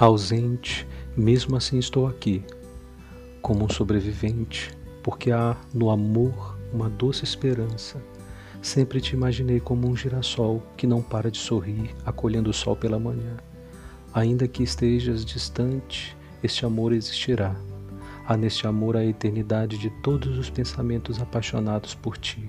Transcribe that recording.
Ausente, mesmo assim estou aqui, como um sobrevivente, porque há no amor uma doce esperança. Sempre te imaginei como um girassol que não para de sorrir, acolhendo o sol pela manhã. Ainda que estejas distante, este amor existirá. Há neste amor a eternidade de todos os pensamentos apaixonados por ti.